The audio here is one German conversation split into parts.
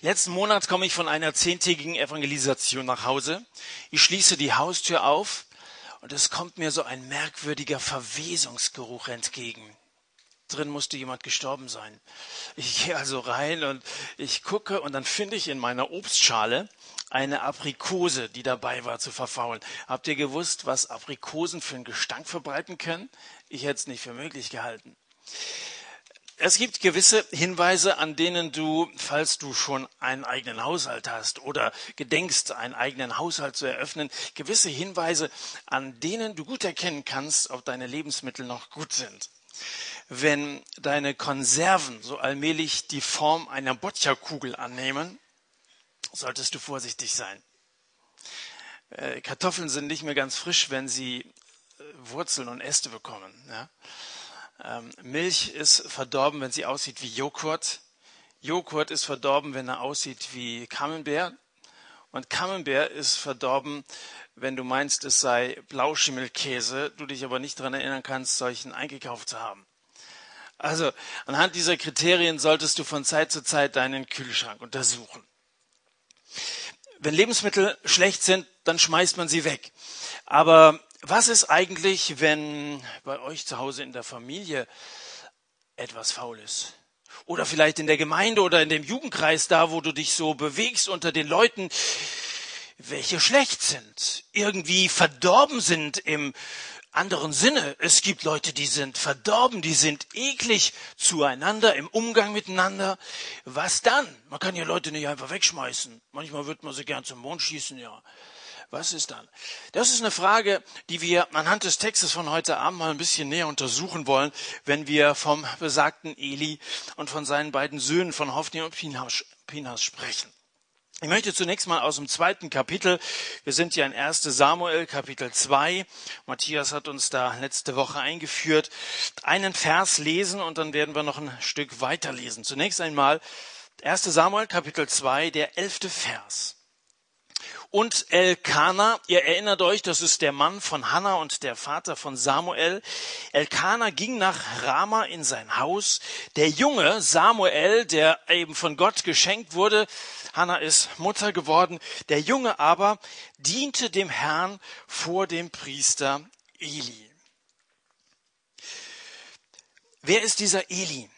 Letzten Monat komme ich von einer zehntägigen Evangelisation nach Hause. Ich schließe die Haustür auf und es kommt mir so ein merkwürdiger Verwesungsgeruch entgegen. Drin musste jemand gestorben sein. Ich gehe also rein und ich gucke und dann finde ich in meiner Obstschale eine Aprikose, die dabei war zu verfaulen. Habt ihr gewusst, was Aprikosen für einen Gestank verbreiten können? Ich hätte es nicht für möglich gehalten. Es gibt gewisse Hinweise, an denen du, falls du schon einen eigenen Haushalt hast oder gedenkst, einen eigenen Haushalt zu eröffnen, gewisse Hinweise, an denen du gut erkennen kannst, ob deine Lebensmittel noch gut sind. Wenn deine Konserven so allmählich die Form einer Boccia-Kugel annehmen, solltest du vorsichtig sein. Äh, Kartoffeln sind nicht mehr ganz frisch, wenn sie äh, Wurzeln und Äste bekommen. Ja? Ähm, Milch ist verdorben, wenn sie aussieht wie Joghurt. Joghurt ist verdorben, wenn er aussieht wie Camembert. Und Camembert ist verdorben, wenn du meinst, es sei Blauschimmelkäse, du dich aber nicht daran erinnern kannst, solchen eingekauft zu haben. Also anhand dieser Kriterien solltest du von Zeit zu Zeit deinen Kühlschrank untersuchen. Wenn Lebensmittel schlecht sind, dann schmeißt man sie weg. Aber was ist eigentlich, wenn bei euch zu Hause in der Familie etwas faul ist? Oder vielleicht in der Gemeinde oder in dem Jugendkreis da, wo du dich so bewegst unter den Leuten, welche schlecht sind, irgendwie verdorben sind im anderen Sinne. Es gibt Leute, die sind verdorben, die sind eklig zueinander im Umgang miteinander. Was dann? Man kann ja Leute nicht einfach wegschmeißen. Manchmal wird man sie gern zum Mond schießen, ja. Was ist dann? Das ist eine Frage, die wir anhand des Textes von heute Abend mal ein bisschen näher untersuchen wollen, wenn wir vom besagten Eli und von seinen beiden Söhnen von Hophni und Pinas sprechen. Ich möchte zunächst mal aus dem zweiten Kapitel, wir sind ja in 1 Samuel Kapitel 2, Matthias hat uns da letzte Woche eingeführt, einen Vers lesen und dann werden wir noch ein Stück weiterlesen. Zunächst einmal 1 Samuel Kapitel 2, der elfte Vers und Elkana. Ihr erinnert euch, das ist der Mann von Hannah und der Vater von Samuel. Elkana ging nach Rama in sein Haus. Der Junge Samuel, der eben von Gott geschenkt wurde, Hannah ist Mutter geworden, der Junge aber diente dem Herrn vor dem Priester Eli. Wer ist dieser Eli?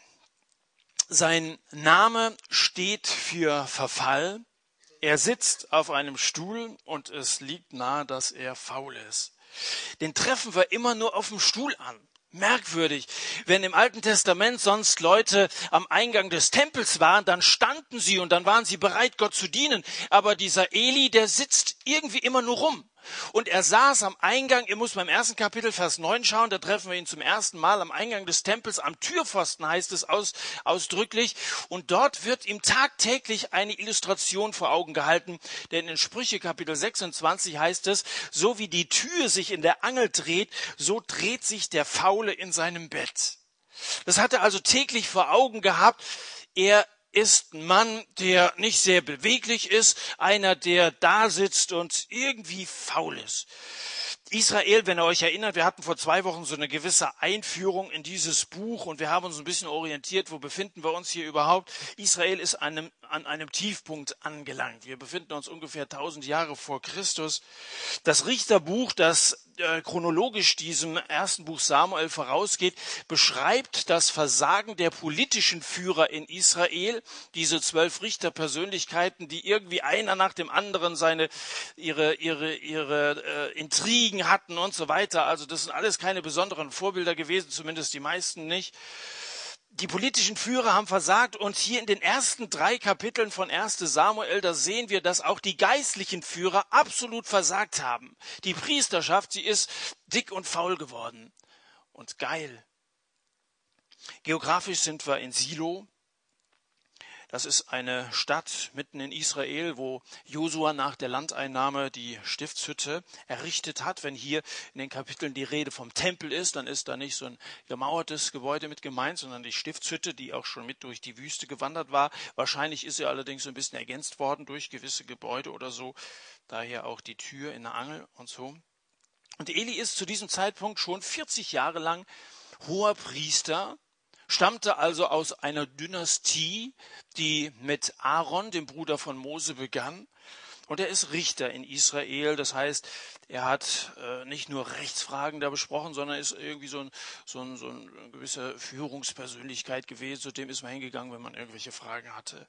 Sein Name steht für Verfall, er sitzt auf einem Stuhl und es liegt nahe, dass er faul ist. Den treffen wir immer nur auf dem Stuhl an. Merkwürdig. Wenn im Alten Testament sonst Leute am Eingang des Tempels waren, dann standen sie und dann waren sie bereit, Gott zu dienen. Aber dieser Eli, der sitzt irgendwie immer nur rum. Und er saß am Eingang, ihr müsst beim ersten Kapitel Vers 9 schauen, da treffen wir ihn zum ersten Mal am Eingang des Tempels, am Türpfosten heißt es aus, ausdrücklich. Und dort wird ihm tagtäglich eine Illustration vor Augen gehalten, denn in Sprüche Kapitel 26 heißt es, so wie die Tür sich in der Angel dreht, so dreht sich der Faule in seinem Bett. Das hat er also täglich vor Augen gehabt. Er ist ein Mann, der nicht sehr beweglich ist, einer, der da sitzt und irgendwie faul ist. Israel, wenn ihr euch erinnert, wir hatten vor zwei Wochen so eine gewisse Einführung in dieses Buch und wir haben uns ein bisschen orientiert, wo befinden wir uns hier überhaupt. Israel ist an einem, an einem Tiefpunkt angelangt. Wir befinden uns ungefähr 1000 Jahre vor Christus. Das Richterbuch, das äh, chronologisch diesem ersten Buch Samuel vorausgeht, beschreibt das Versagen der politischen Führer in Israel, diese zwölf Richterpersönlichkeiten, die irgendwie einer nach dem anderen seine ihre ihre ihre äh, Intrigen hatten und so weiter. Also das sind alles keine besonderen Vorbilder gewesen, zumindest die meisten nicht die politischen Führer haben versagt und hier in den ersten drei Kapiteln von 1 Samuel, da sehen wir, dass auch die geistlichen Führer absolut versagt haben. Die Priesterschaft, sie ist dick und faul geworden und geil. Geografisch sind wir in Silo, das ist eine Stadt mitten in Israel, wo Josua nach der Landeinnahme die Stiftshütte errichtet hat. Wenn hier in den Kapiteln die Rede vom Tempel ist, dann ist da nicht so ein gemauertes Gebäude mit gemeint, sondern die Stiftshütte, die auch schon mit durch die Wüste gewandert war. Wahrscheinlich ist sie allerdings so ein bisschen ergänzt worden durch gewisse Gebäude oder so. Daher auch die Tür in der Angel und so. Und Eli ist zu diesem Zeitpunkt schon 40 Jahre lang hoher Priester stammte also aus einer Dynastie, die mit Aaron, dem Bruder von Mose, begann. Und er ist Richter in Israel. Das heißt, er hat äh, nicht nur Rechtsfragen da besprochen, sondern ist irgendwie so ein, so ein, so ein gewisser Führungspersönlichkeit gewesen. Zu dem ist man hingegangen, wenn man irgendwelche Fragen hatte.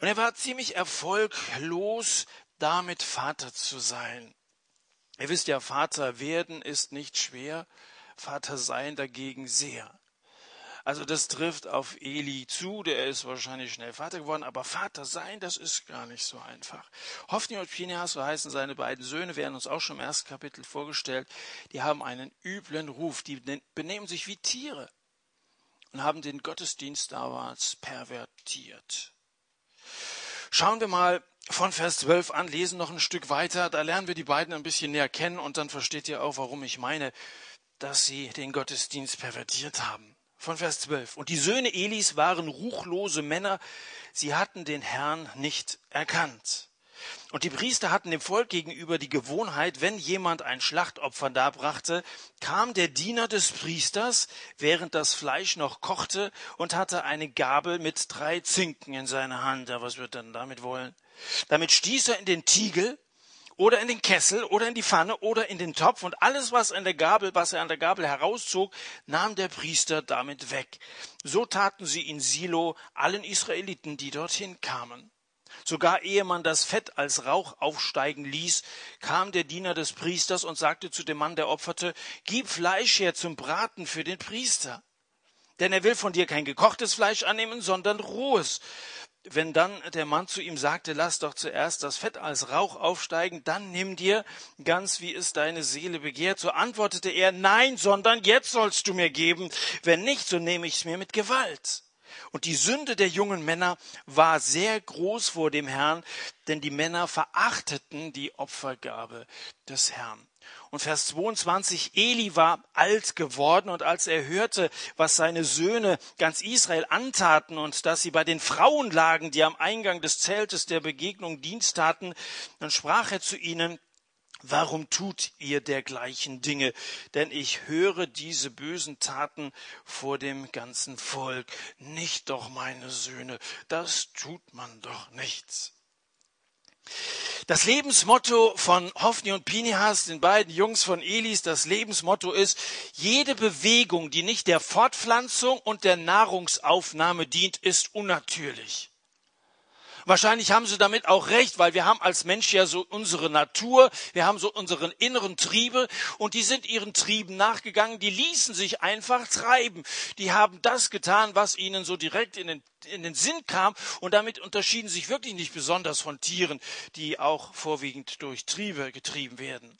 Und er war ziemlich erfolglos damit, Vater zu sein. Ihr wisst ja, Vater werden ist nicht schwer, Vater sein dagegen sehr. Also das trifft auf Eli zu, der ist wahrscheinlich schnell Vater geworden, aber Vater sein, das ist gar nicht so einfach. Hophni und Phinehas, so heißen seine beiden Söhne, werden uns auch schon im ersten Kapitel vorgestellt, die haben einen üblen Ruf, die benehmen sich wie Tiere und haben den Gottesdienst damals pervertiert. Schauen wir mal von Vers 12 an, lesen noch ein Stück weiter, da lernen wir die beiden ein bisschen näher kennen und dann versteht ihr auch, warum ich meine, dass sie den Gottesdienst pervertiert haben von Vers 12. Und die Söhne Elis waren ruchlose Männer, sie hatten den Herrn nicht erkannt. Und die Priester hatten dem Volk gegenüber die Gewohnheit, wenn jemand ein Schlachtopfer darbrachte, kam der Diener des Priesters, während das Fleisch noch kochte, und hatte eine Gabel mit drei Zinken in seiner Hand. Ja, was wird denn damit wollen? Damit stieß er in den Tiegel, oder in den Kessel oder in die Pfanne oder in den Topf und alles, was an der Gabel, was er an der Gabel herauszog, nahm der Priester damit weg. So taten sie in Silo allen Israeliten, die dorthin kamen. Sogar ehe man das Fett als Rauch aufsteigen ließ, kam der Diener des Priesters und sagte zu dem Mann, der opferte, Gib Fleisch her zum Braten für den Priester. Denn er will von dir kein gekochtes Fleisch annehmen, sondern rohes. Wenn dann der Mann zu ihm sagte, lass doch zuerst das Fett als Rauch aufsteigen, dann nimm dir ganz wie es deine Seele begehrt, so antwortete er, nein, sondern jetzt sollst du mir geben, wenn nicht, so nehme ich es mir mit Gewalt. Und die Sünde der jungen Männer war sehr groß vor dem Herrn, denn die Männer verachteten die Opfergabe des Herrn. Und Vers 22, Eli war alt geworden und als er hörte, was seine Söhne ganz Israel antaten und dass sie bei den Frauen lagen, die am Eingang des Zeltes der Begegnung Dienst taten, dann sprach er zu ihnen, Warum tut ihr dergleichen Dinge? Denn ich höre diese bösen Taten vor dem ganzen Volk. Nicht doch, meine Söhne, das tut man doch nichts. Das Lebensmotto von Hophni und Pinehas, den beiden Jungs von Elis, das Lebensmotto ist, jede Bewegung, die nicht der Fortpflanzung und der Nahrungsaufnahme dient, ist unnatürlich. Wahrscheinlich haben sie damit auch recht, weil wir haben als Mensch ja so unsere Natur, wir haben so unseren inneren Triebe und die sind ihren Trieben nachgegangen, die ließen sich einfach treiben. Die haben das getan, was ihnen so direkt in den, in den Sinn kam und damit unterschieden sich wirklich nicht besonders von Tieren, die auch vorwiegend durch Triebe getrieben werden.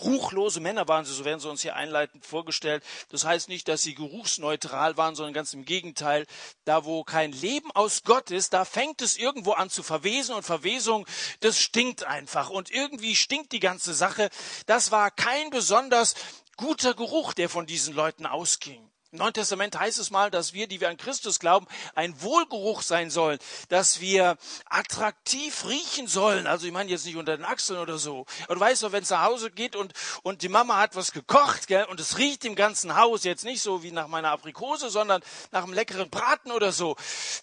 Ruchlose Männer waren sie, so werden sie uns hier einleitend vorgestellt. Das heißt nicht, dass sie geruchsneutral waren, sondern ganz im Gegenteil. Da, wo kein Leben aus Gott ist, da fängt es irgendwo an zu verwesen und Verwesung, das stinkt einfach. Und irgendwie stinkt die ganze Sache. Das war kein besonders guter Geruch, der von diesen Leuten ausging. Im Neuen Testament heißt es mal, dass wir, die wir an Christus glauben, ein Wohlgeruch sein sollen, dass wir attraktiv riechen sollen. Also ich meine jetzt nicht unter den Achseln oder so. Aber du weißt doch, wenn es nach Hause geht und, und die Mama hat was gekocht, gell, und es riecht im ganzen Haus jetzt nicht so wie nach meiner Aprikose, sondern nach einem leckeren Braten oder so,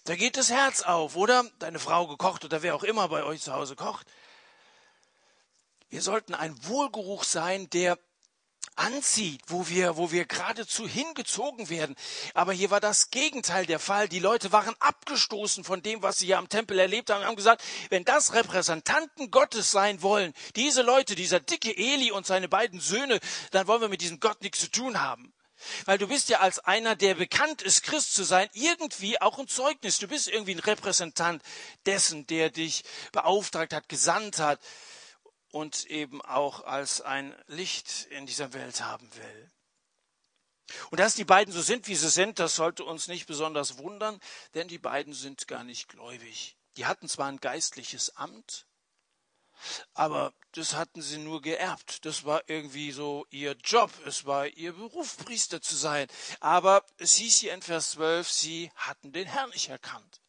da geht das Herz auf, oder? Deine Frau gekocht oder wer auch immer bei euch zu Hause kocht. Wir sollten ein Wohlgeruch sein, der anzieht, wo wir, wo wir geradezu hingezogen werden. Aber hier war das Gegenteil der Fall. Die Leute waren abgestoßen von dem, was sie hier am Tempel erlebt haben, und haben gesagt, wenn das Repräsentanten Gottes sein wollen, diese Leute, dieser dicke Eli und seine beiden Söhne, dann wollen wir mit diesem Gott nichts zu tun haben. Weil du bist ja als einer, der bekannt ist, Christ zu sein, irgendwie auch ein Zeugnis. Du bist irgendwie ein Repräsentant dessen, der dich beauftragt hat, gesandt hat und eben auch als ein Licht in dieser Welt haben will. Und dass die beiden so sind, wie sie sind, das sollte uns nicht besonders wundern, denn die beiden sind gar nicht gläubig. Die hatten zwar ein geistliches Amt, aber das hatten sie nur geerbt. Das war irgendwie so ihr Job, es war ihr Beruf, Priester zu sein. Aber es hieß hier in Vers 12, sie hatten den Herrn nicht erkannt.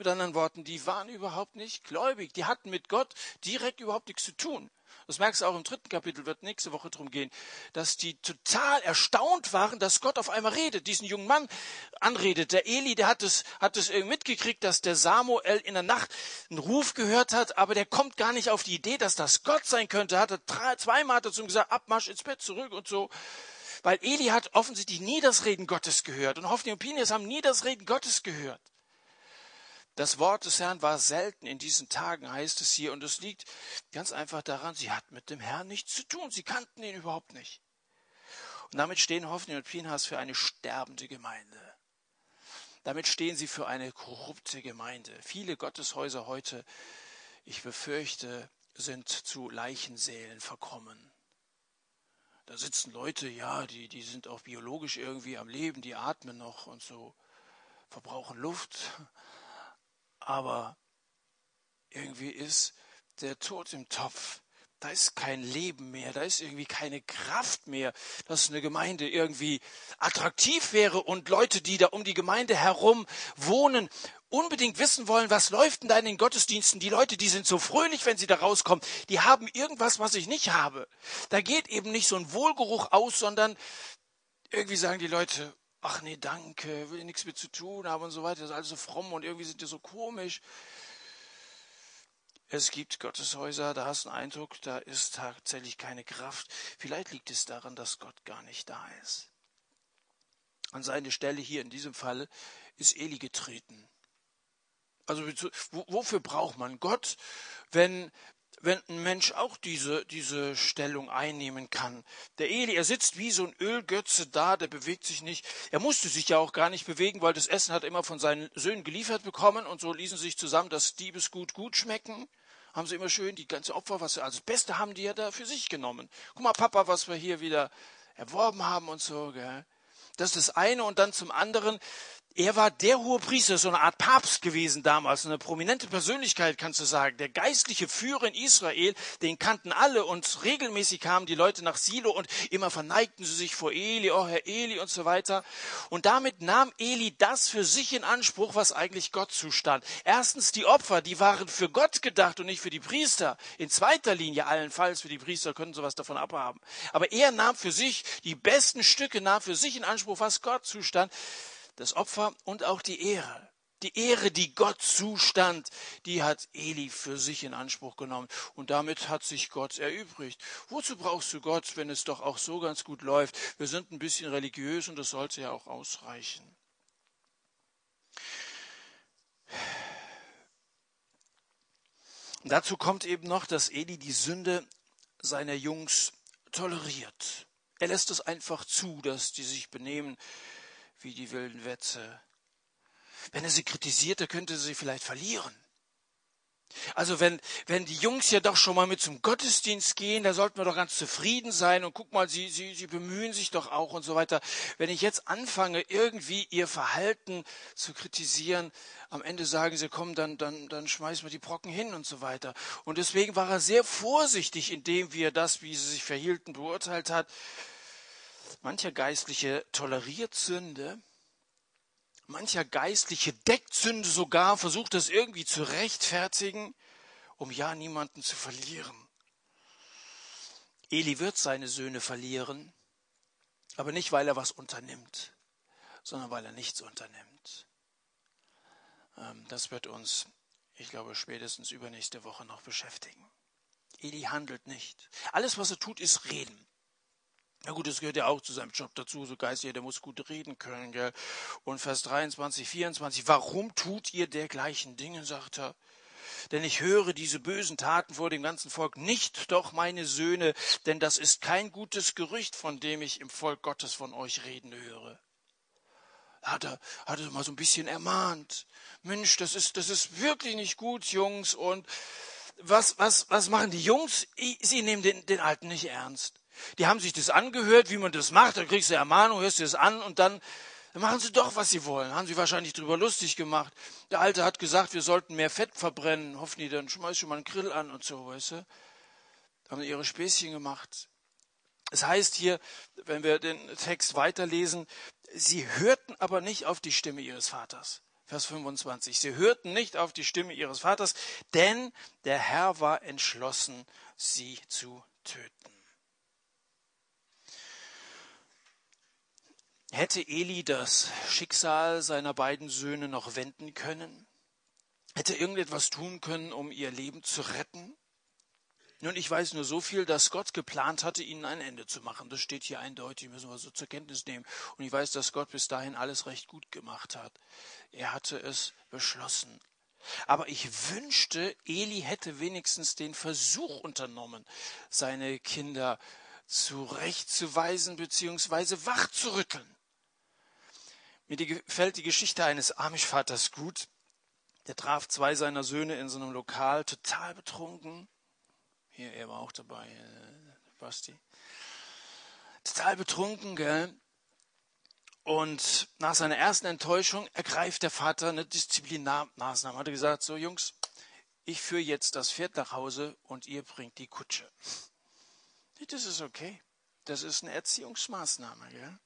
Mit anderen Worten, die waren überhaupt nicht gläubig. Die hatten mit Gott direkt überhaupt nichts zu tun. Das merkst du auch im dritten Kapitel, wird nächste Woche darum gehen, dass die total erstaunt waren, dass Gott auf einmal redet, diesen jungen Mann anredet. Der Eli, der hat es, hat es mitgekriegt, dass der Samuel in der Nacht einen Ruf gehört hat, aber der kommt gar nicht auf die Idee, dass das Gott sein könnte. Hat er drei, zweimal hat er zu ihm gesagt, Abmarsch ins Bett zurück und so. Weil Eli hat offensichtlich nie das Reden Gottes gehört und Hoffnung und Pinias haben nie das Reden Gottes gehört. Das Wort des Herrn war selten in diesen Tagen, heißt es hier, und es liegt ganz einfach daran, sie hatten mit dem Herrn nichts zu tun, sie kannten ihn überhaupt nicht. Und damit stehen Hoffnung und Pinhas für eine sterbende Gemeinde. Damit stehen sie für eine korrupte Gemeinde. Viele Gotteshäuser heute, ich befürchte, sind zu Leichensälen verkommen. Da sitzen Leute, ja, die, die sind auch biologisch irgendwie am Leben, die atmen noch und so, verbrauchen Luft, aber irgendwie ist der Tod im Topf. Da ist kein Leben mehr, da ist irgendwie keine Kraft mehr, dass eine Gemeinde irgendwie attraktiv wäre und Leute, die da um die Gemeinde herum wohnen, unbedingt wissen wollen, was läuft denn da in den Gottesdiensten. Die Leute, die sind so fröhlich, wenn sie da rauskommen, die haben irgendwas, was ich nicht habe. Da geht eben nicht so ein Wohlgeruch aus, sondern irgendwie sagen die Leute, ach nee, danke, will nichts mit zu tun haben und so weiter, das ist alles so fromm und irgendwie sind die so komisch. Es gibt Gotteshäuser, da hast du einen Eindruck, da ist tatsächlich keine Kraft. Vielleicht liegt es daran, dass Gott gar nicht da ist. An seine Stelle hier in diesem Fall ist Eli getreten. Also wofür braucht man Gott, wenn, wenn ein Mensch auch diese, diese Stellung einnehmen kann. Der Eli, er sitzt wie so ein Ölgötze da, der bewegt sich nicht. Er musste sich ja auch gar nicht bewegen, weil das Essen hat er immer von seinen Söhnen geliefert bekommen und so ließen sich zusammen, dass Diebesgut gut schmecken. Haben sie immer schön die ganze Opfer, was sie als Beste haben, die er da für sich genommen. Guck mal, Papa, was wir hier wieder erworben haben und so, gell. Das ist das eine und dann zum anderen, er war der hohe Priester, so eine Art Papst gewesen damals, eine prominente Persönlichkeit, kannst du sagen. Der geistliche Führer in Israel, den kannten alle und regelmäßig kamen die Leute nach Silo und immer verneigten sie sich vor Eli, oh Herr Eli und so weiter. Und damit nahm Eli das für sich in Anspruch, was eigentlich Gott zustand. Erstens die Opfer, die waren für Gott gedacht und nicht für die Priester. In zweiter Linie allenfalls für die Priester können sowas davon abhaben. Aber er nahm für sich die besten Stücke, nahm für sich in Anspruch, was Gott zustand das Opfer und auch die Ehre. Die Ehre, die Gott zustand, die hat Eli für sich in Anspruch genommen. Und damit hat sich Gott erübrigt. Wozu brauchst du Gott, wenn es doch auch so ganz gut läuft? Wir sind ein bisschen religiös und das sollte ja auch ausreichen. Dazu kommt eben noch, dass Eli die Sünde seiner Jungs toleriert. Er lässt es einfach zu, dass die sich benehmen wie die wilden Wetze. Wenn er sie kritisiert, dann könnte sie vielleicht verlieren. Also wenn, wenn die Jungs ja doch schon mal mit zum Gottesdienst gehen, da sollten wir doch ganz zufrieden sein und guck mal, sie, sie, sie bemühen sich doch auch und so weiter. Wenn ich jetzt anfange, irgendwie ihr Verhalten zu kritisieren, am Ende sagen sie, komm, dann, dann, dann schmeißen wir die Brocken hin und so weiter. Und deswegen war er sehr vorsichtig in dem, wie er das, wie sie sich verhielten, beurteilt hat. Mancher Geistliche toleriert Sünde, mancher Geistliche deckt Sünde sogar, versucht das irgendwie zu rechtfertigen, um ja niemanden zu verlieren. Eli wird seine Söhne verlieren, aber nicht, weil er was unternimmt, sondern weil er nichts unternimmt. Ähm, das wird uns, ich glaube, spätestens übernächste Woche noch beschäftigen. Eli handelt nicht. Alles, was er tut, ist reden. Na gut, das gehört ja auch zu seinem Job dazu, so geistig, der muss gut reden können, gell. Und Vers 23, 24, warum tut ihr dergleichen Dinge, sagt er. Denn ich höre diese bösen Taten vor dem ganzen Volk, nicht doch meine Söhne, denn das ist kein gutes Gerücht, von dem ich im Volk Gottes von euch reden höre. Hat er, hat er mal so ein bisschen ermahnt. Mensch, das ist, das ist wirklich nicht gut, Jungs. Und was, was, was machen die Jungs? Sie nehmen den, den Alten nicht ernst. Die haben sich das angehört, wie man das macht. Da kriegst du Ermahnung, hörst du das an und dann, dann machen sie doch, was sie wollen. Haben sie wahrscheinlich drüber lustig gemacht. Der Alte hat gesagt, wir sollten mehr Fett verbrennen. Hoffen die, dann schmeiß schon mal einen Grill an und so, weißt du. Haben ihre Späßchen gemacht. Es heißt hier, wenn wir den Text weiterlesen, sie hörten aber nicht auf die Stimme ihres Vaters. Vers 25. Sie hörten nicht auf die Stimme ihres Vaters, denn der Herr war entschlossen, sie zu töten. Hätte Eli das Schicksal seiner beiden Söhne noch wenden können? Hätte irgendetwas tun können, um ihr Leben zu retten? Nun, ich weiß nur so viel, dass Gott geplant hatte, ihnen ein Ende zu machen. Das steht hier eindeutig, müssen wir so zur Kenntnis nehmen. Und ich weiß, dass Gott bis dahin alles recht gut gemacht hat. Er hatte es beschlossen. Aber ich wünschte, Eli hätte wenigstens den Versuch unternommen, seine Kinder zurechtzuweisen bzw. wachzurütteln. Mir gefällt die Geschichte eines Amish-Vaters gut. Der traf zwei seiner Söhne in so einem Lokal, total betrunken. Hier, er war auch dabei, äh, Basti. Total betrunken, gell? Und nach seiner ersten Enttäuschung ergreift der Vater eine Disziplinarmaßnahme. Hat er gesagt, so Jungs, ich führe jetzt das Pferd nach Hause und ihr bringt die Kutsche. Das ist okay. Das ist eine Erziehungsmaßnahme, gell?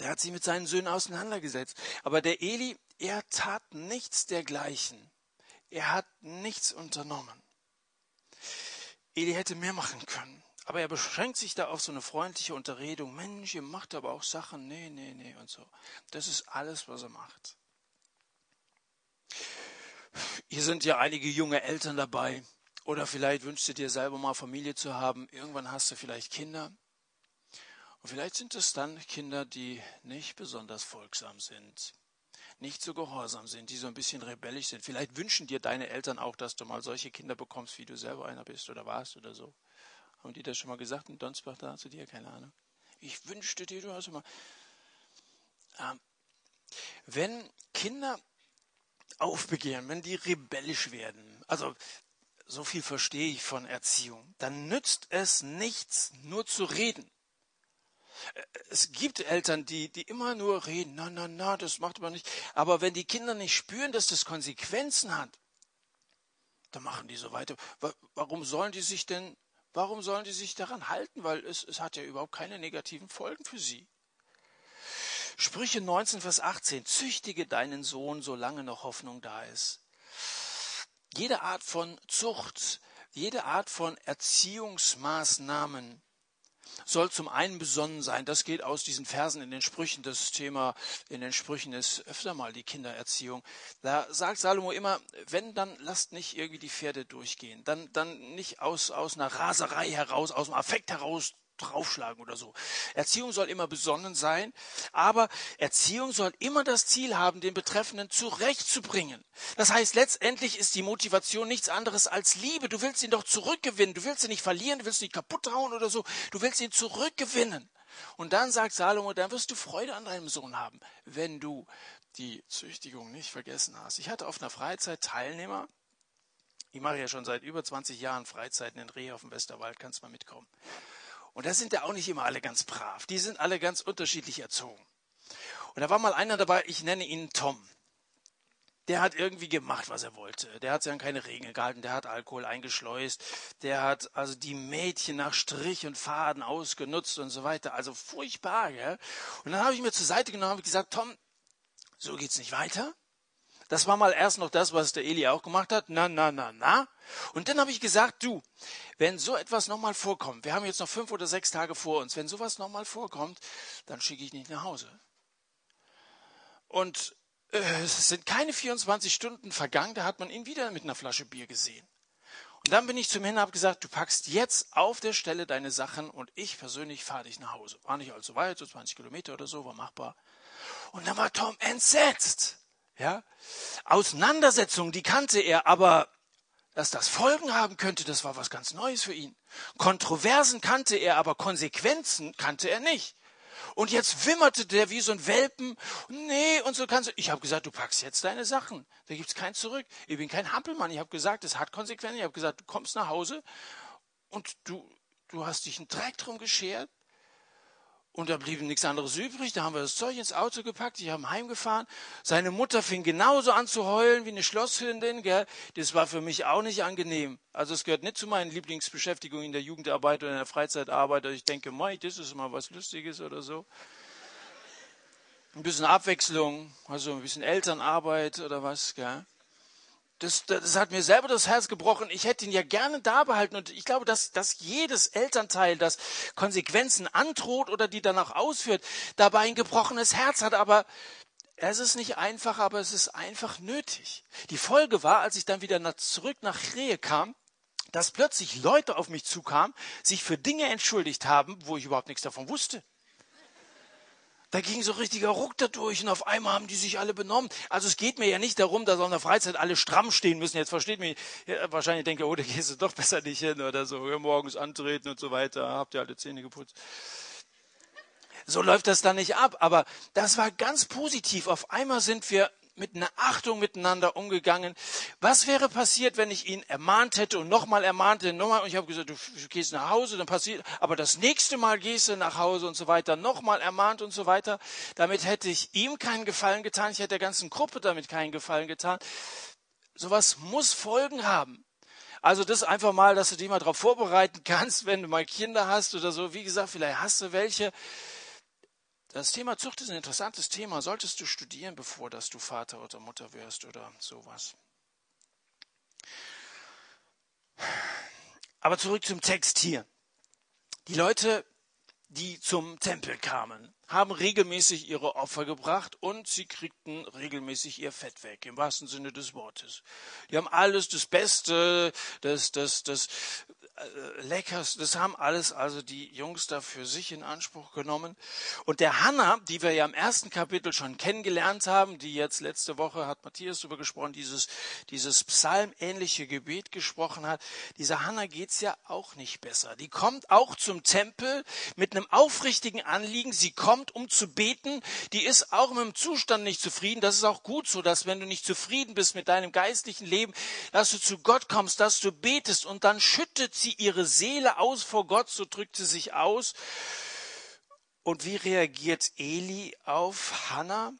Der hat sich mit seinen Söhnen auseinandergesetzt. Aber der Eli, er tat nichts dergleichen. Er hat nichts unternommen. Eli hätte mehr machen können. Aber er beschränkt sich da auf so eine freundliche Unterredung. Mensch, ihr macht aber auch Sachen. Nee, nee, nee und so. Das ist alles, was er macht. Hier sind ja einige junge Eltern dabei. Oder vielleicht wünschst du dir selber mal Familie zu haben. Irgendwann hast du vielleicht Kinder. Und vielleicht sind es dann Kinder, die nicht besonders folgsam sind nicht so gehorsam sind, die so ein bisschen rebellisch sind. Vielleicht wünschen dir deine Eltern auch, dass du mal solche Kinder bekommst, wie du selber einer bist oder warst oder so. Haben die das schon mal gesagt in Donsbach da zu dir? Keine Ahnung. Ich wünschte dir, du hast mal. Ähm, wenn Kinder aufbegehren, wenn die rebellisch werden, also so viel verstehe ich von Erziehung, dann nützt es nichts, nur zu reden es gibt Eltern, die, die immer nur reden, na, na, na, das macht man nicht. Aber wenn die Kinder nicht spüren, dass das Konsequenzen hat, dann machen die so weiter. Warum sollen die sich denn, warum sollen die sich daran halten? Weil es, es hat ja überhaupt keine negativen Folgen für sie. Sprüche 19, Vers 18. Züchtige deinen Sohn, solange noch Hoffnung da ist. Jede Art von Zucht, jede Art von Erziehungsmaßnahmen soll zum einen besonnen sein. Das geht aus diesen Versen in den Sprüchen. Das Thema in den Sprüchen ist öfter mal die Kindererziehung. Da sagt Salomo immer, wenn, dann lasst nicht irgendwie die Pferde durchgehen. Dann, dann nicht aus, aus einer Raserei heraus, aus dem Affekt heraus draufschlagen oder so. Erziehung soll immer besonnen sein, aber Erziehung soll immer das Ziel haben, den Betreffenden zurechtzubringen. Das heißt, letztendlich ist die Motivation nichts anderes als Liebe. Du willst ihn doch zurückgewinnen. Du willst ihn nicht verlieren, du willst ihn nicht kaputt hauen oder so. Du willst ihn zurückgewinnen. Und dann sagt Salomo, dann wirst du Freude an deinem Sohn haben, wenn du die Züchtigung nicht vergessen hast. Ich hatte auf einer Freizeit Teilnehmer, ich mache ja schon seit über 20 Jahren Freizeiten in Rehe auf dem Westerwald, kannst mal mitkommen. Und da sind ja auch nicht immer alle ganz brav. Die sind alle ganz unterschiedlich erzogen. Und da war mal einer dabei, ich nenne ihn Tom. Der hat irgendwie gemacht, was er wollte. Der hat sich an keine Regeln gehalten. Der hat Alkohol eingeschleust. Der hat also die Mädchen nach Strich und Faden ausgenutzt und so weiter. Also furchtbar, gell? Und dann habe ich mir zur Seite genommen und gesagt, Tom, so geht's nicht weiter. Das war mal erst noch das, was der Eli auch gemacht hat. Na, na, na, na. Und dann habe ich gesagt, du, wenn so etwas nochmal vorkommt, wir haben jetzt noch fünf oder sechs Tage vor uns, wenn sowas nochmal vorkommt, dann schicke ich nicht nach Hause. Und äh, es sind keine 24 Stunden vergangen, da hat man ihn wieder mit einer Flasche Bier gesehen. Und dann bin ich zum hin und habe gesagt, du packst jetzt auf der Stelle deine Sachen und ich persönlich fahre dich nach Hause. War nicht allzu weit, so 20 Kilometer oder so, war machbar. Und dann war Tom entsetzt. Ja? Auseinandersetzungen, die kannte er, aber dass das Folgen haben könnte, das war was ganz Neues für ihn. Kontroversen kannte er, aber Konsequenzen kannte er nicht. Und jetzt wimmerte der wie so ein Welpen. Nee, und so kannst du. Ich habe gesagt, du packst jetzt deine Sachen. Da gibt's kein Zurück. Ich bin kein Hampelmann. Ich habe gesagt, es hat Konsequenzen. Ich habe gesagt, du kommst nach Hause und du, du hast dich einen Dreck drum geschert. Und da blieb nichts anderes übrig. Da haben wir das Zeug ins Auto gepackt. Ich habe heimgefahren. Seine Mutter fing genauso an zu heulen wie eine Schlosshündin. Gell? Das war für mich auch nicht angenehm. Also es gehört nicht zu meinen Lieblingsbeschäftigungen in der Jugendarbeit oder in der Freizeitarbeit. Ich denke, mei, das ist mal was Lustiges oder so. ein bisschen Abwechslung, also ein bisschen Elternarbeit oder was, gell? Das, das hat mir selber das Herz gebrochen. Ich hätte ihn ja gerne da behalten. Und ich glaube, dass, dass jedes Elternteil, das Konsequenzen androht oder die dann auch ausführt, dabei ein gebrochenes Herz hat. Aber es ist nicht einfach, aber es ist einfach nötig. Die Folge war, als ich dann wieder nach, zurück nach Rehe kam, dass plötzlich Leute auf mich zukamen, sich für Dinge entschuldigt haben, wo ich überhaupt nichts davon wusste. Da ging so richtiger Ruck dadurch und auf einmal haben die sich alle benommen. Also es geht mir ja nicht darum, dass in der Freizeit alle stramm stehen müssen. Jetzt versteht mich, ja, wahrscheinlich denkt ihr, oh, da gehst du doch besser nicht hin oder so. Morgens antreten und so weiter. Habt ihr alle Zähne geputzt. So läuft das dann nicht ab. Aber das war ganz positiv. Auf einmal sind wir mit einer Achtung miteinander umgegangen. Was wäre passiert, wenn ich ihn ermahnt hätte und nochmal ermahnt hätte, nochmal, und ich habe gesagt, du gehst nach Hause, dann passiert, aber das nächste Mal gehst du nach Hause und so weiter, nochmal ermahnt und so weiter. Damit hätte ich ihm keinen Gefallen getan, ich hätte der ganzen Gruppe damit keinen Gefallen getan. Sowas muss Folgen haben. Also das einfach mal, dass du dich mal darauf vorbereiten kannst, wenn du mal Kinder hast oder so. Wie gesagt, vielleicht hast du welche. Das Thema Zucht ist ein interessantes Thema. Solltest du studieren, bevor dass du Vater oder Mutter wirst oder sowas. Aber zurück zum Text hier. Die Leute, die zum Tempel kamen, haben regelmäßig ihre Opfer gebracht und sie kriegten regelmäßig ihr Fett weg, im wahrsten Sinne des Wortes. Die haben alles, das Beste, das, das, das Leckers, das haben alles also die Jungs da für sich in Anspruch genommen. Und der Hanna, die wir ja im ersten Kapitel schon kennengelernt haben, die jetzt letzte Woche hat Matthias darüber gesprochen, dieses, dieses psalmähnliche Gebet gesprochen hat, dieser Hanna geht's ja auch nicht besser. Die kommt auch zum Tempel mit einem aufrichtigen Anliegen. Sie kommt, um zu beten. Die ist auch mit dem Zustand nicht zufrieden. Das ist auch gut so, dass wenn du nicht zufrieden bist mit deinem geistlichen Leben, dass du zu Gott kommst, dass du betest und dann schüttet sie sie ihre Seele aus vor Gott, so drückt sie sich aus. Und wie reagiert Eli auf Hannah?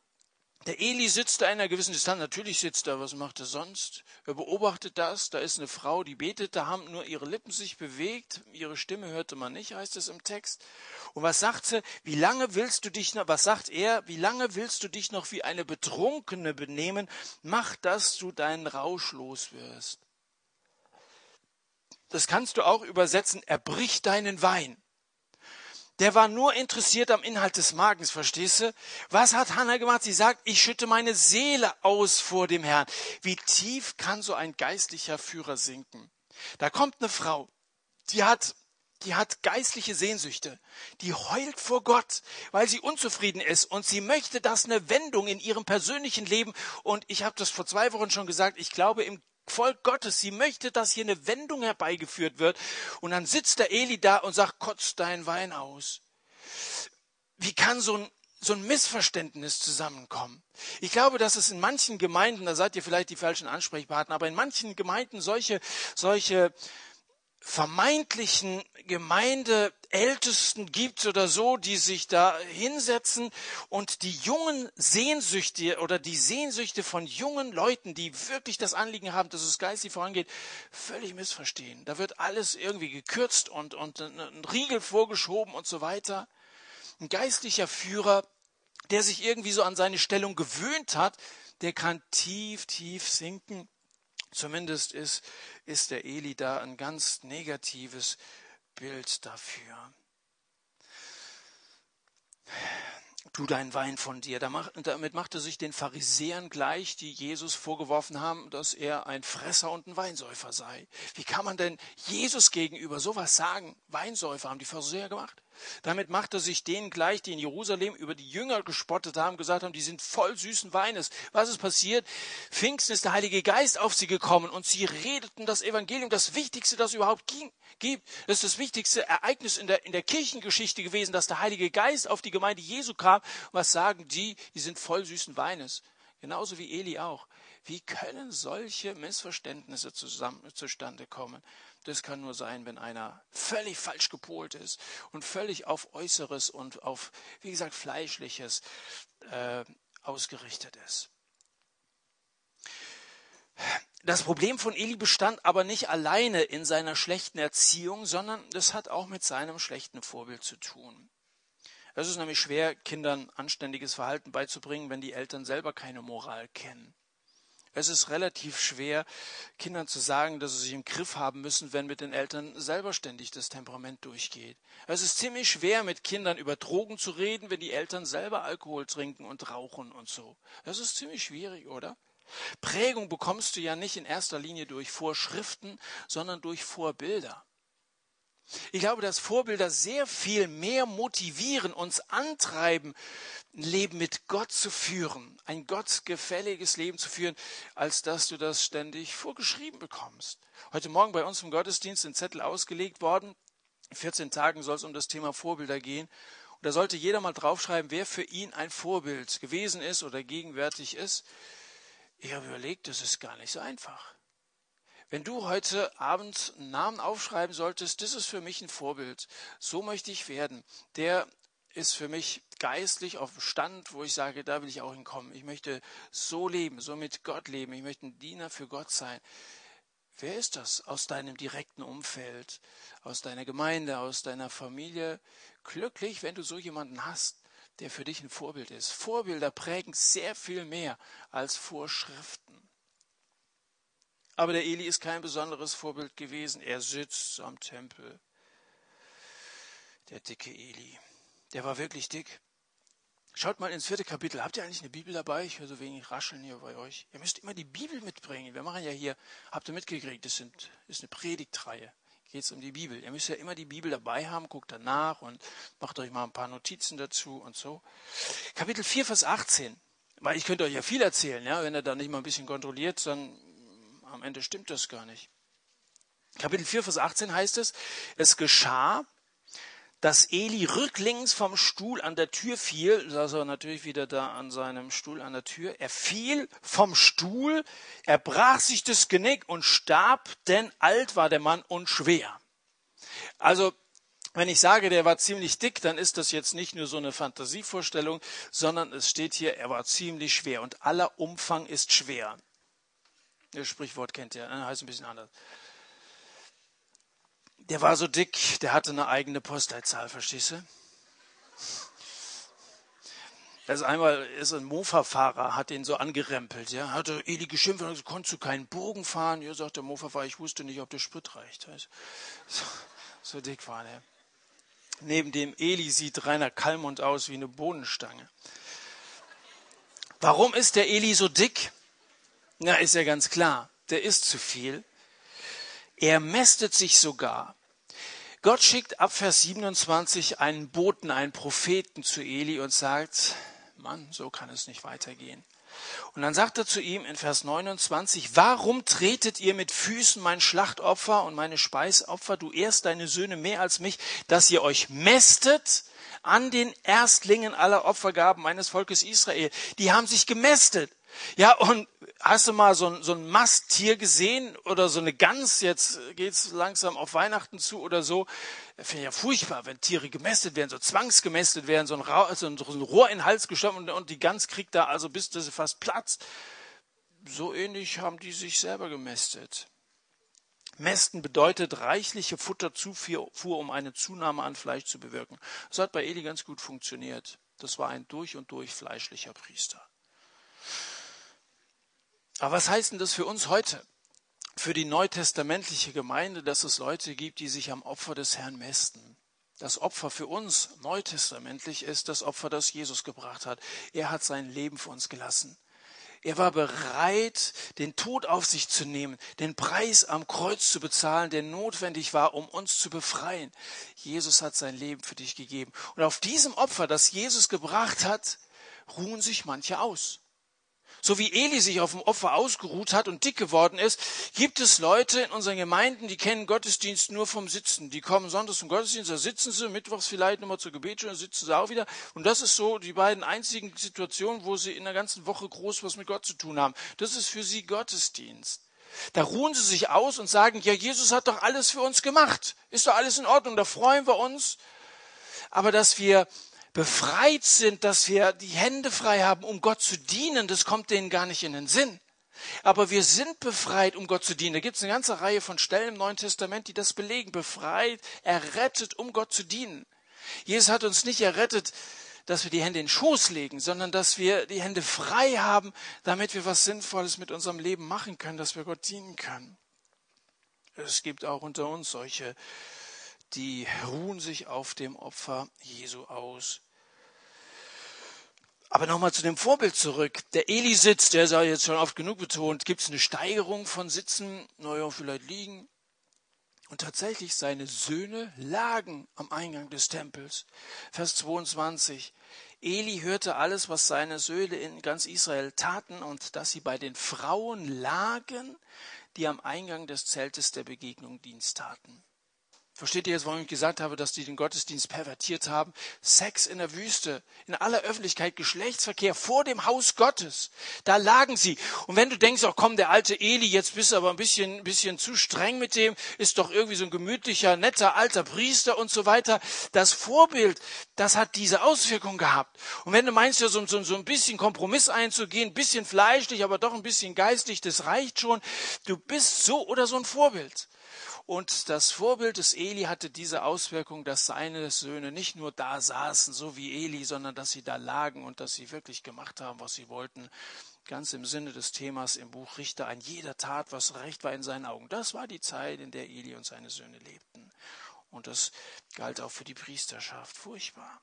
Der Eli sitzt da in einer gewissen Distanz. Natürlich sitzt er, was macht er sonst? Er beobachtet das. Da ist eine Frau, die betet, da haben nur ihre Lippen sich bewegt. Ihre Stimme hörte man nicht, heißt es im Text. Und was sagt sie? Wie lange willst du dich noch, was sagt er? Wie lange willst du dich noch wie eine Betrunkene benehmen? Mach, dass du deinen Rausch los wirst das kannst du auch übersetzen, er bricht deinen Wein. Der war nur interessiert am Inhalt des Magens, verstehst du? Was hat Hannah gemacht? Sie sagt, ich schütte meine Seele aus vor dem Herrn. Wie tief kann so ein geistlicher Führer sinken? Da kommt eine Frau, die hat die hat geistliche Sehnsüchte, die heult vor Gott, weil sie unzufrieden ist und sie möchte, dass eine Wendung in ihrem persönlichen Leben und ich habe das vor zwei Wochen schon gesagt, ich glaube im Volk Gottes. Sie möchte, dass hier eine Wendung herbeigeführt wird. Und dann sitzt der Eli da und sagt, kotz dein Wein aus. Wie kann so ein, so ein Missverständnis zusammenkommen? Ich glaube, dass es in manchen Gemeinden, da seid ihr vielleicht die falschen Ansprechpartner, aber in manchen Gemeinden solche, solche vermeintlichen Gemeindeältesten gibt oder so, die sich da hinsetzen und die jungen Sehnsüchte oder die Sehnsüchte von jungen Leuten, die wirklich das Anliegen haben, dass es geistig vorangeht, völlig missverstehen. Da wird alles irgendwie gekürzt und, und ein Riegel vorgeschoben und so weiter. Ein geistlicher Führer, der sich irgendwie so an seine Stellung gewöhnt hat, der kann tief, tief sinken Zumindest ist, ist der Eli da ein ganz negatives Bild dafür. Tu deinen Wein von dir. Damit machte sich den Pharisäern gleich, die Jesus vorgeworfen haben, dass er ein Fresser und ein Weinsäufer sei. Wie kann man denn Jesus gegenüber sowas sagen? Weinsäufer haben die Pharisäer gemacht. Damit machte sich denen gleich, die in Jerusalem über die Jünger gespottet haben, gesagt haben, die sind voll süßen Weines. Was ist passiert? Pfingsten ist der Heilige Geist auf sie gekommen und sie redeten das Evangelium, das Wichtigste, das überhaupt ging, gibt. Das ist das wichtigste Ereignis in der, in der Kirchengeschichte gewesen, dass der Heilige Geist auf die Gemeinde Jesu kam. Und was sagen die? Die sind voll süßen Weines. Genauso wie Eli auch. Wie können solche Missverständnisse zusammen, zustande kommen? Das kann nur sein, wenn einer völlig falsch gepolt ist und völlig auf Äußeres und auf, wie gesagt, Fleischliches äh, ausgerichtet ist. Das Problem von Eli bestand aber nicht alleine in seiner schlechten Erziehung, sondern das hat auch mit seinem schlechten Vorbild zu tun. Es ist nämlich schwer, Kindern anständiges Verhalten beizubringen, wenn die Eltern selber keine Moral kennen. Es ist relativ schwer, Kindern zu sagen, dass sie sich im Griff haben müssen, wenn mit den Eltern selber ständig das Temperament durchgeht. Es ist ziemlich schwer, mit Kindern über Drogen zu reden, wenn die Eltern selber Alkohol trinken und rauchen und so. Das ist ziemlich schwierig, oder? Prägung bekommst du ja nicht in erster Linie durch Vorschriften, sondern durch Vorbilder. Ich glaube, dass Vorbilder sehr viel mehr motivieren, uns antreiben, ein Leben mit Gott zu führen, ein gottgefälliges Leben zu führen, als dass du das ständig vorgeschrieben bekommst. Heute Morgen bei uns im Gottesdienst ein Zettel ausgelegt worden. In 14 Tagen soll es um das Thema Vorbilder gehen. Und da sollte jeder mal draufschreiben, wer für ihn ein Vorbild gewesen ist oder gegenwärtig ist. Ich habe überlegt, das ist gar nicht so einfach. Wenn du heute Abend einen Namen aufschreiben solltest, das ist für mich ein Vorbild. So möchte ich werden. Der ist für mich geistlich auf dem Stand, wo ich sage, da will ich auch hinkommen. Ich möchte so leben, so mit Gott leben. Ich möchte ein Diener für Gott sein. Wer ist das aus deinem direkten Umfeld, aus deiner Gemeinde, aus deiner Familie? Glücklich, wenn du so jemanden hast, der für dich ein Vorbild ist. Vorbilder prägen sehr viel mehr als Vorschriften. Aber der Eli ist kein besonderes Vorbild gewesen. Er sitzt am Tempel. Der dicke Eli. Der war wirklich dick. Schaut mal ins vierte Kapitel. Habt ihr eigentlich eine Bibel dabei? Ich höre so wenig Rascheln hier bei euch. Ihr müsst immer die Bibel mitbringen. Wir machen ja hier, habt ihr mitgekriegt, das sind, ist eine Predigtreihe. Geht es um die Bibel. Ihr müsst ja immer die Bibel dabei haben, guckt danach und macht euch mal ein paar Notizen dazu und so. Kapitel 4, Vers 18. Weil ich könnte euch ja viel erzählen, ja. Wenn ihr da nicht mal ein bisschen kontrolliert, dann am Ende stimmt das gar nicht. Kapitel 4, Vers 18 heißt es, es geschah, dass Eli rücklings vom Stuhl an der Tür fiel, saß er natürlich wieder da an seinem Stuhl an der Tür, er fiel vom Stuhl, er brach sich das Genick und starb, denn alt war der Mann und schwer. Also, wenn ich sage, der war ziemlich dick, dann ist das jetzt nicht nur so eine Fantasievorstellung, sondern es steht hier, er war ziemlich schwer und aller Umfang ist schwer. Das Sprichwort kennt ihr, ne? heißt ein bisschen anders. Der war so dick, der hatte eine eigene Postleitzahl, verstehst du? Also einmal ist ein Mofa-Fahrer, hat ihn so angerempelt, ja, hatte Eli geschimpft und gesagt, konntest du keinen Bogen fahren? Ja, sagt der Mofa-Fahrer, ich wusste nicht, ob der Sprit reicht. So, so dick war er. Neben dem Eli sieht Rainer Kallmund aus wie eine Bohnenstange. Warum ist der Eli so dick? Na, ist ja ganz klar, der isst zu viel. Er mästet sich sogar. Gott schickt ab Vers 27 einen Boten, einen Propheten zu Eli und sagt, Mann, so kann es nicht weitergehen. Und dann sagt er zu ihm in Vers 29, warum tretet ihr mit Füßen mein Schlachtopfer und meine Speisopfer, du ehrst deine Söhne mehr als mich, dass ihr euch mästet an den Erstlingen aller Opfergaben meines Volkes Israel. Die haben sich gemästet. Ja, und hast du mal so ein, so ein Masttier gesehen oder so eine Gans? Jetzt geht's langsam auf Weihnachten zu oder so. Finde ich ja furchtbar, wenn Tiere gemästet werden, so zwangsgemästet werden, so ein, Ra so ein, Rohr in den Hals geschoben und, und die Gans kriegt da also bis dass sie fast platzt. So ähnlich haben die sich selber gemästet. Mästen bedeutet reichliche Futterzufuhr, um eine Zunahme an Fleisch zu bewirken. Das hat bei Eli ganz gut funktioniert. Das war ein durch und durch fleischlicher Priester. Aber was heißt denn das für uns heute? Für die neutestamentliche Gemeinde, dass es Leute gibt, die sich am Opfer des Herrn mästen. Das Opfer für uns neutestamentlich ist das Opfer, das Jesus gebracht hat. Er hat sein Leben für uns gelassen. Er war bereit, den Tod auf sich zu nehmen, den Preis am Kreuz zu bezahlen, der notwendig war, um uns zu befreien. Jesus hat sein Leben für dich gegeben. Und auf diesem Opfer, das Jesus gebracht hat, ruhen sich manche aus. So wie Eli sich auf dem Opfer ausgeruht hat und dick geworden ist, gibt es Leute in unseren Gemeinden, die kennen Gottesdienst nur vom Sitzen. Die kommen sonntags zum Gottesdienst, da sitzen sie, mittwochs vielleicht nochmal zur Gebetsstunde, sitzen sie auch wieder. Und das ist so die beiden einzigen Situationen, wo sie in der ganzen Woche groß was mit Gott zu tun haben. Das ist für sie Gottesdienst. Da ruhen sie sich aus und sagen, ja, Jesus hat doch alles für uns gemacht. Ist doch alles in Ordnung, da freuen wir uns. Aber dass wir befreit sind, dass wir die Hände frei haben, um Gott zu dienen, das kommt denen gar nicht in den Sinn. Aber wir sind befreit, um Gott zu dienen. Da gibt es eine ganze Reihe von Stellen im Neuen Testament, die das belegen. Befreit, errettet, um Gott zu dienen. Jesus hat uns nicht errettet, dass wir die Hände in den Schoß legen, sondern dass wir die Hände frei haben, damit wir was Sinnvolles mit unserem Leben machen können, dass wir Gott dienen können. Es gibt auch unter uns solche, die ruhen sich auf dem Opfer Jesu aus. Aber nochmal zu dem Vorbild zurück. Der Eli-Sitz, der sei jetzt schon oft genug betont. Gibt es eine Steigerung von Sitzen? Naja, vielleicht liegen. Und tatsächlich seine Söhne lagen am Eingang des Tempels. Vers 22. Eli hörte alles, was seine Söhne in ganz Israel taten und dass sie bei den Frauen lagen, die am Eingang des Zeltes der Begegnung Dienst taten. Versteht ihr jetzt, warum ich gesagt habe, dass die den Gottesdienst pervertiert haben? Sex in der Wüste, in aller Öffentlichkeit, Geschlechtsverkehr vor dem Haus Gottes. Da lagen sie. Und wenn du denkst, oh komm, der alte Eli, jetzt bist du aber ein bisschen, ein bisschen zu streng mit dem, ist doch irgendwie so ein gemütlicher, netter, alter Priester und so weiter. Das Vorbild, das hat diese Auswirkung gehabt. Und wenn du meinst, ja, so, so, so ein bisschen Kompromiss einzugehen, ein bisschen fleischlich, aber doch ein bisschen geistlich, das reicht schon. Du bist so oder so ein Vorbild. Und das Vorbild des Eli hatte diese Auswirkung, dass seine Söhne nicht nur da saßen, so wie Eli, sondern dass sie da lagen und dass sie wirklich gemacht haben, was sie wollten. Ganz im Sinne des Themas im Buch Richter, ein jeder tat, was recht war in seinen Augen. Das war die Zeit, in der Eli und seine Söhne lebten. Und das galt auch für die Priesterschaft. Furchtbar.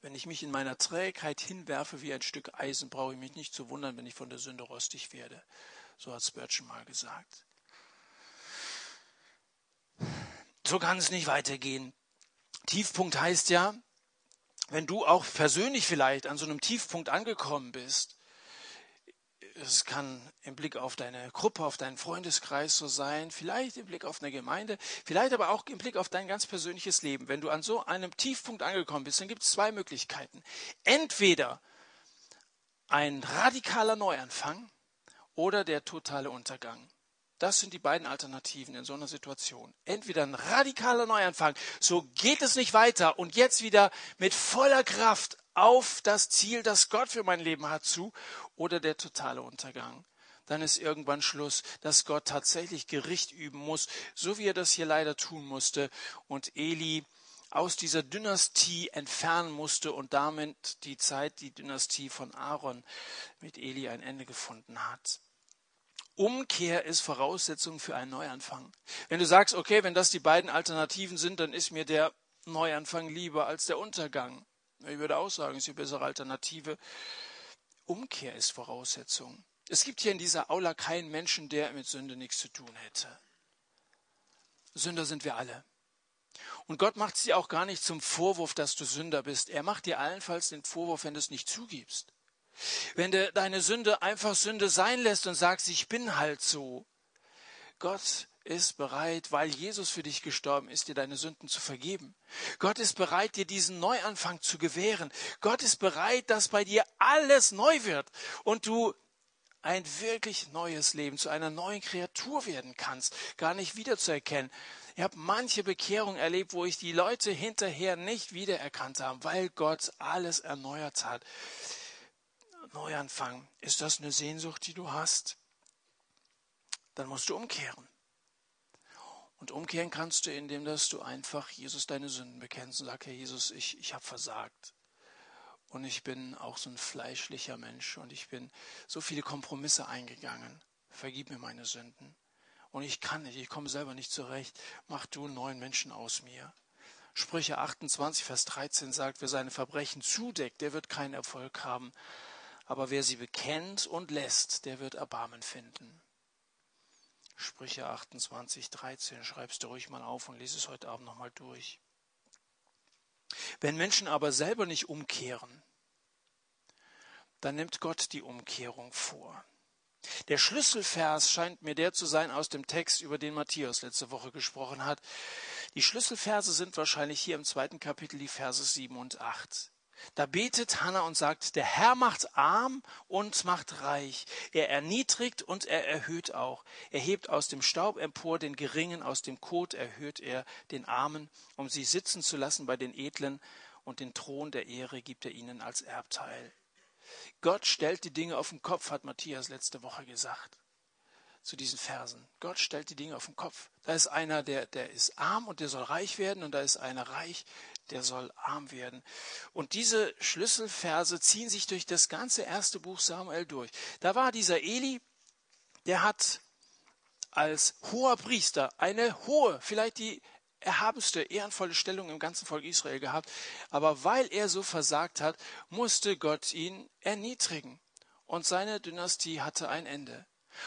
Wenn ich mich in meiner Trägheit hinwerfe wie ein Stück Eisen, brauche ich mich nicht zu wundern, wenn ich von der Sünde rostig werde. So hat Spurgeon mal gesagt. So kann es nicht weitergehen. Tiefpunkt heißt ja, wenn du auch persönlich vielleicht an so einem Tiefpunkt angekommen bist, es kann im Blick auf deine Gruppe, auf deinen Freundeskreis so sein, vielleicht im Blick auf eine Gemeinde, vielleicht aber auch im Blick auf dein ganz persönliches Leben. Wenn du an so einem Tiefpunkt angekommen bist, dann gibt es zwei Möglichkeiten. Entweder ein radikaler Neuanfang oder der totale Untergang. Das sind die beiden Alternativen in so einer Situation. Entweder ein radikaler Neuanfang, so geht es nicht weiter und jetzt wieder mit voller Kraft auf das Ziel, das Gott für mein Leben hat, zu, oder der totale Untergang. Dann ist irgendwann Schluss, dass Gott tatsächlich Gericht üben muss, so wie er das hier leider tun musste und Eli aus dieser Dynastie entfernen musste und damit die Zeit, die Dynastie von Aaron mit Eli ein Ende gefunden hat. Umkehr ist Voraussetzung für einen Neuanfang. Wenn du sagst, okay, wenn das die beiden Alternativen sind, dann ist mir der Neuanfang lieber als der Untergang. Ich würde auch sagen, es ist die bessere Alternative. Umkehr ist Voraussetzung. Es gibt hier in dieser Aula keinen Menschen, der mit Sünde nichts zu tun hätte. Sünder sind wir alle. Und Gott macht es dir auch gar nicht zum Vorwurf, dass du Sünder bist. Er macht dir allenfalls den Vorwurf, wenn du es nicht zugibst. Wenn du deine Sünde einfach Sünde sein lässt und sagst, ich bin halt so. Gott ist bereit, weil Jesus für dich gestorben ist, dir deine Sünden zu vergeben. Gott ist bereit, dir diesen Neuanfang zu gewähren. Gott ist bereit, dass bei dir alles neu wird und du ein wirklich neues Leben zu einer neuen Kreatur werden kannst, gar nicht wiederzuerkennen. Ich habe manche Bekehrungen erlebt, wo ich die Leute hinterher nicht wiedererkannt habe, weil Gott alles erneuert hat. Neuanfang. Ist das eine Sehnsucht, die du hast? Dann musst du umkehren. Und umkehren kannst du, indem dass du einfach Jesus deine Sünden bekennst und sagst, Herr Jesus, ich, ich habe versagt. Und ich bin auch so ein fleischlicher Mensch und ich bin so viele Kompromisse eingegangen. Vergib mir meine Sünden. Und ich kann nicht, ich komme selber nicht zurecht. Mach du einen neuen Menschen aus mir. Sprüche 28, Vers 13 sagt, wer seine Verbrechen zudeckt, der wird keinen Erfolg haben aber wer sie bekennt und lässt, der wird Erbarmen finden. Sprüche 28, 13, schreibst du ruhig mal auf und lese es heute Abend nochmal durch. Wenn Menschen aber selber nicht umkehren, dann nimmt Gott die Umkehrung vor. Der Schlüsselvers scheint mir der zu sein aus dem Text, über den Matthias letzte Woche gesprochen hat. Die Schlüsselverse sind wahrscheinlich hier im zweiten Kapitel die Verse 7 und 8. Da betet Hannah und sagt, der Herr macht arm und macht reich. Er erniedrigt und er erhöht auch. Er hebt aus dem Staub empor den Geringen, aus dem Kot erhöht er den Armen, um sie sitzen zu lassen bei den Edlen, und den Thron der Ehre gibt er ihnen als Erbteil. Gott stellt die Dinge auf den Kopf, hat Matthias letzte Woche gesagt. zu diesen Versen. Gott stellt die Dinge auf den Kopf. Da ist einer, der, der ist arm und der soll reich werden und da ist einer reich, der soll arm werden. Und diese Schlüsselverse ziehen sich durch das ganze erste Buch Samuel durch. Da war dieser Eli, der hat als hoher Priester eine hohe, vielleicht die erhabenste, ehrenvolle Stellung im ganzen Volk Israel gehabt. Aber weil er so versagt hat, musste Gott ihn erniedrigen. Und seine Dynastie hatte ein Ende.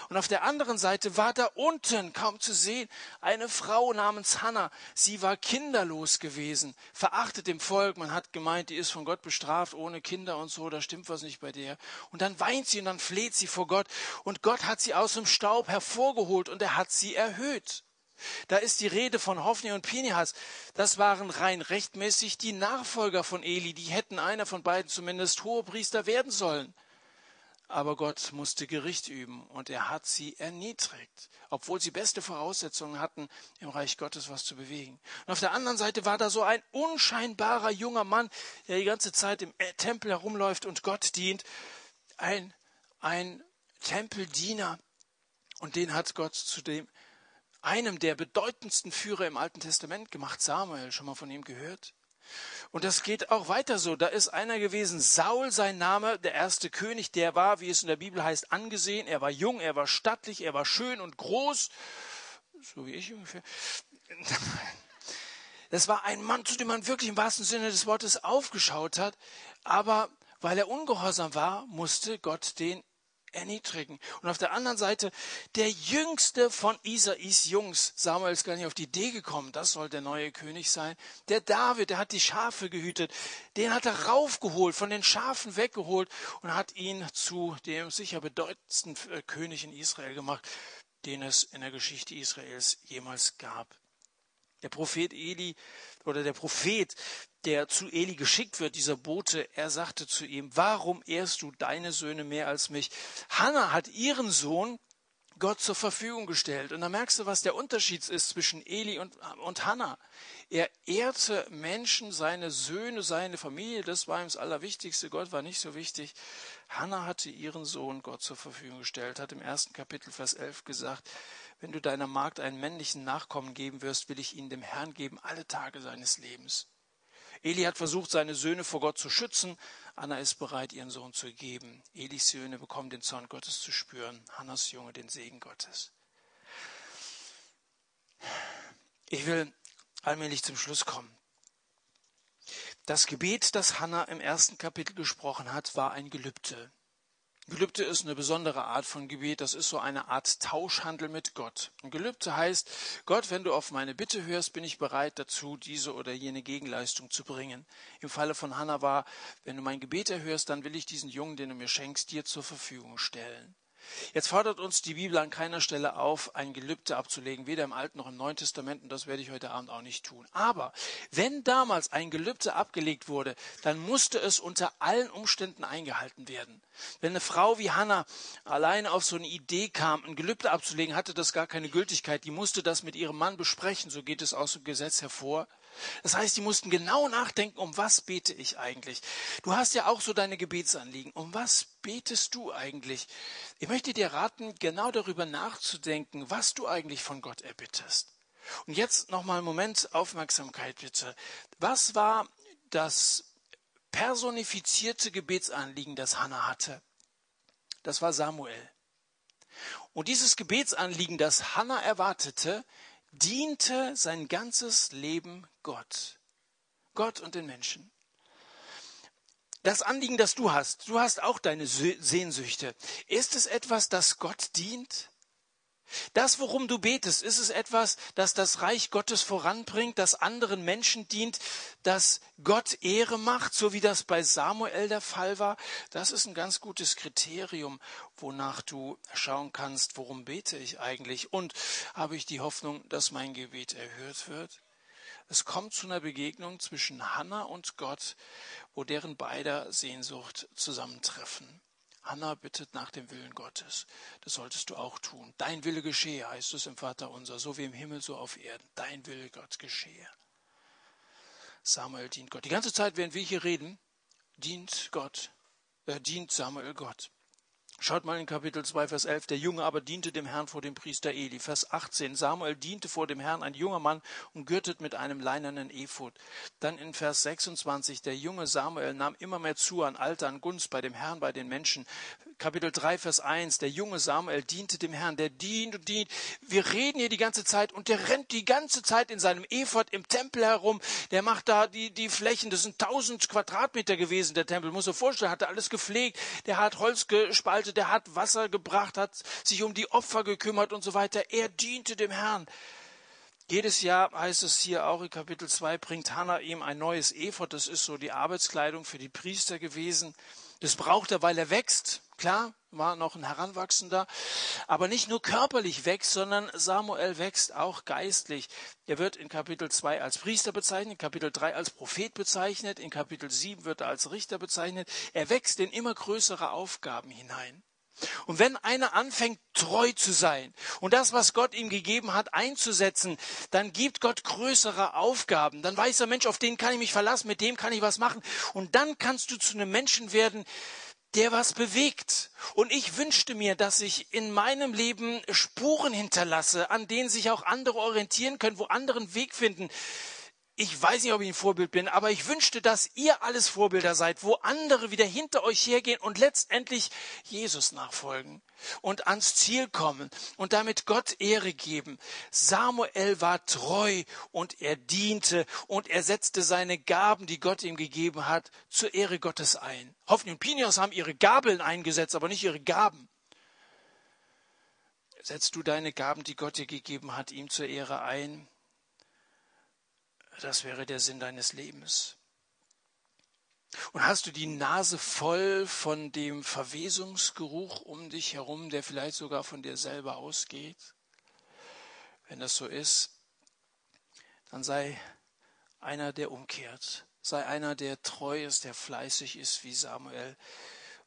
Und auf der anderen Seite war da unten, kaum zu sehen, eine Frau namens Hannah. Sie war kinderlos gewesen, verachtet im Volk. Man hat gemeint, die ist von Gott bestraft, ohne Kinder und so, da stimmt was nicht bei der. Und dann weint sie und dann fleht sie vor Gott. Und Gott hat sie aus dem Staub hervorgeholt und er hat sie erhöht. Da ist die Rede von Hophni und Pinehas. Das waren rein rechtmäßig die Nachfolger von Eli. Die hätten einer von beiden zumindest Hohepriester werden sollen. Aber Gott musste Gericht üben und er hat sie erniedrigt, obwohl sie beste Voraussetzungen hatten, im Reich Gottes was zu bewegen. Und auf der anderen Seite war da so ein unscheinbarer junger Mann, der die ganze Zeit im Tempel herumläuft und Gott dient. Ein, ein Tempeldiener. Und den hat Gott zu dem, einem der bedeutendsten Führer im Alten Testament gemacht, Samuel, schon mal von ihm gehört? Und das geht auch weiter so. Da ist einer gewesen, Saul sein Name, der erste König, der war, wie es in der Bibel heißt, angesehen. Er war jung, er war stattlich, er war schön und groß. So wie ich ungefähr. Das war ein Mann, zu dem man wirklich im wahrsten Sinne des Wortes aufgeschaut hat. Aber weil er ungehorsam war, musste Gott den erniedrigen. Und auf der anderen Seite der jüngste von Isais Jungs. Samuel ist gar nicht auf die Idee gekommen, das soll der neue König sein. Der David, der hat die Schafe gehütet. Den hat er raufgeholt, von den Schafen weggeholt und hat ihn zu dem sicher bedeutendsten äh, König in Israel gemacht, den es in der Geschichte Israels jemals gab. Der Prophet Eli oder der Prophet, der zu Eli geschickt wird, dieser Bote, er sagte zu ihm, warum ehrst du deine Söhne mehr als mich? Hannah hat ihren Sohn Gott zur Verfügung gestellt. Und da merkst du, was der Unterschied ist zwischen Eli und, und Hannah. Er ehrte Menschen, seine Söhne, seine Familie, das war ihm das Allerwichtigste. Gott war nicht so wichtig. Hannah hatte ihren Sohn Gott zur Verfügung gestellt, hat im ersten Kapitel Vers 11 gesagt, wenn du deiner Magd einen männlichen Nachkommen geben wirst, will ich ihn dem Herrn geben alle Tage seines Lebens. Eli hat versucht, seine Söhne vor Gott zu schützen. Anna ist bereit, ihren Sohn zu geben. Elis Söhne bekommen den Zorn Gottes zu spüren. Hannas Junge den Segen Gottes. Ich will allmählich zum Schluss kommen. Das Gebet, das Hannah im ersten Kapitel gesprochen hat, war ein Gelübde. Gelübde ist eine besondere Art von Gebet. Das ist so eine Art Tauschhandel mit Gott. Ein Gelübde heißt, Gott, wenn du auf meine Bitte hörst, bin ich bereit dazu, diese oder jene Gegenleistung zu bringen. Im Falle von Hannah war, wenn du mein Gebet erhörst, dann will ich diesen Jungen, den du mir schenkst, dir zur Verfügung stellen. Jetzt fordert uns die Bibel an keiner Stelle auf, ein Gelübde abzulegen, weder im Alten noch im Neuen Testament, und das werde ich heute Abend auch nicht tun. Aber wenn damals ein Gelübde abgelegt wurde, dann musste es unter allen Umständen eingehalten werden. Wenn eine Frau wie Hannah alleine auf so eine Idee kam, ein Gelübde abzulegen, hatte das gar keine Gültigkeit. Die musste das mit ihrem Mann besprechen, so geht es aus dem Gesetz hervor. Das heißt, die mussten genau nachdenken, um was bete ich eigentlich. Du hast ja auch so deine Gebetsanliegen. Um was betest du eigentlich? Ich möchte dir raten, genau darüber nachzudenken, was du eigentlich von Gott erbittest. Und jetzt nochmal einen Moment Aufmerksamkeit bitte. Was war das personifizierte Gebetsanliegen, das Hannah hatte? Das war Samuel. Und dieses Gebetsanliegen, das Hannah erwartete, diente sein ganzes Leben Gott. Gott und den Menschen. Das Anliegen, das du hast, du hast auch deine Sehnsüchte. Ist es etwas, das Gott dient? Das, worum du betest, ist es etwas, das das Reich Gottes voranbringt, das anderen Menschen dient, das Gott Ehre macht, so wie das bei Samuel der Fall war? Das ist ein ganz gutes Kriterium, wonach du schauen kannst, worum bete ich eigentlich und habe ich die Hoffnung, dass mein Gebet erhört wird? Es kommt zu einer Begegnung zwischen Hannah und Gott, wo deren beider Sehnsucht zusammentreffen. Hannah bittet nach dem Willen Gottes. Das solltest du auch tun. Dein Wille geschehe, heißt es im Vater unser, so wie im Himmel, so auf Erden. Dein Wille Gott geschehe. Samuel dient Gott. Die ganze Zeit, während wir hier reden, dient Gott, äh, dient Samuel Gott. Schaut mal in Kapitel 2, Vers 11. Der Junge aber diente dem Herrn vor dem Priester Eli. Vers 18. Samuel diente vor dem Herrn, ein junger Mann, umgürtet mit einem leinenen Ephod. Dann in Vers 26. Der junge Samuel nahm immer mehr zu an Alter, an Gunst bei dem Herrn, bei den Menschen. Kapitel 3, Vers 1. Der junge Samuel diente dem Herrn. Der dient und dient. Wir reden hier die ganze Zeit und der rennt die ganze Zeit in seinem Ephod im Tempel herum. Der macht da die, die Flächen. Das sind 1000 Quadratmeter gewesen, der Tempel. Muss man vorstellen, hat er alles gepflegt. Der hat Holz gespalten Haushalte, der hat Wasser gebracht, hat sich um die Opfer gekümmert und so weiter. Er diente dem Herrn. Jedes Jahr heißt es hier auch in Kapitel 2, bringt Hannah ihm ein neues Ephod. Das ist so die Arbeitskleidung für die Priester gewesen. Das braucht er, weil er wächst. Klar, war noch ein Heranwachsender. Aber nicht nur körperlich wächst, sondern Samuel wächst auch geistlich. Er wird in Kapitel 2 als Priester bezeichnet, in Kapitel 3 als Prophet bezeichnet, in Kapitel 7 wird er als Richter bezeichnet. Er wächst in immer größere Aufgaben hinein. Und wenn einer anfängt, treu zu sein und das, was Gott ihm gegeben hat, einzusetzen, dann gibt Gott größere Aufgaben. Dann weiß der Mensch, auf den kann ich mich verlassen, mit dem kann ich was machen. Und dann kannst du zu einem Menschen werden, der was bewegt. Und ich wünschte mir, dass ich in meinem Leben Spuren hinterlasse, an denen sich auch andere orientieren können, wo andere einen Weg finden ich weiß nicht, ob ich ein Vorbild bin, aber ich wünschte, dass ihr alles Vorbilder seid, wo andere wieder hinter euch hergehen und letztendlich Jesus nachfolgen und ans Ziel kommen und damit Gott Ehre geben. Samuel war treu und er diente und er setzte seine Gaben, die Gott ihm gegeben hat, zur Ehre Gottes ein. Hoffnung und Pinios haben ihre Gabeln eingesetzt, aber nicht ihre Gaben. Setzt du deine Gaben, die Gott dir gegeben hat, ihm zur Ehre ein? Das wäre der Sinn deines Lebens. Und hast du die Nase voll von dem Verwesungsgeruch um dich herum, der vielleicht sogar von dir selber ausgeht? Wenn das so ist, dann sei einer, der umkehrt. Sei einer, der treu ist, der fleißig ist wie Samuel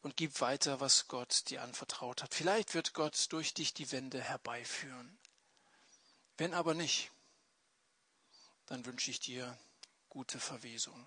und gib weiter, was Gott dir anvertraut hat. Vielleicht wird Gott durch dich die Wende herbeiführen. Wenn aber nicht, dann wünsche ich dir gute Verwesung.